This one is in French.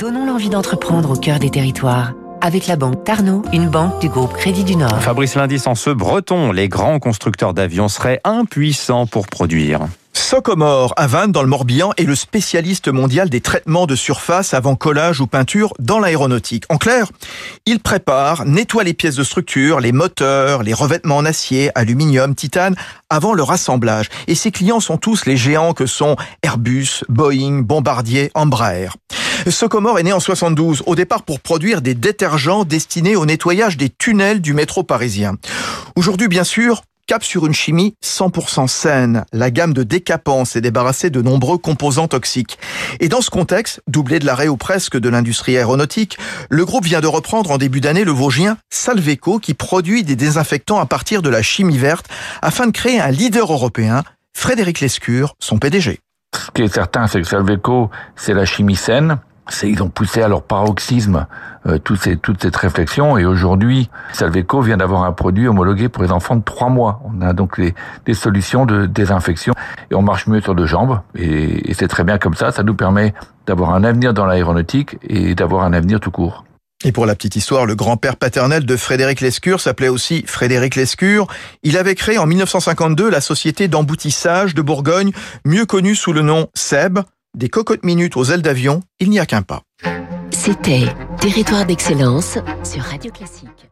Donnons l'envie d'entreprendre au cœur des territoires. Avec la banque Tarno, une banque du groupe Crédit du Nord. Fabrice Lundi, en ce breton, les grands constructeurs d'avions seraient impuissants pour produire. Socomore, à Vannes, dans le Morbihan, est le spécialiste mondial des traitements de surface avant collage ou peinture dans l'aéronautique. En clair, il prépare, nettoie les pièces de structure, les moteurs, les revêtements en acier, aluminium, titane, avant leur assemblage. Et ses clients sont tous les géants que sont Airbus, Boeing, Bombardier, Embraer. Socomore est né en 72, au départ pour produire des détergents destinés au nettoyage des tunnels du métro parisien. Aujourd'hui, bien sûr, cap sur une chimie 100% saine. La gamme de décapants s'est débarrassée de nombreux composants toxiques. Et dans ce contexte, doublé de l'arrêt ou presque de l'industrie aéronautique, le groupe vient de reprendre en début d'année le Vosgien Salveco qui produit des désinfectants à partir de la chimie verte afin de créer un leader européen, Frédéric Lescure, son PDG. Ce qui est certain, c'est que Salveco, c'est la chimie saine ils ont poussé à leur paroxysme euh, toutes cette réflexion et aujourd'hui, Salveco vient d'avoir un produit homologué pour les enfants de trois mois. On a donc des solutions de désinfection et on marche mieux sur deux jambes et, et c'est très bien comme ça. Ça nous permet d'avoir un avenir dans l'aéronautique et d'avoir un avenir tout court. Et pour la petite histoire, le grand-père paternel de Frédéric Lescure s'appelait aussi Frédéric Lescure. Il avait créé en 1952 la société d'emboutissage de Bourgogne, mieux connue sous le nom SEB. Des cocottes minutes aux ailes d'avion, il n'y a qu'un pas. C'était Territoire d'excellence sur Radio Classique.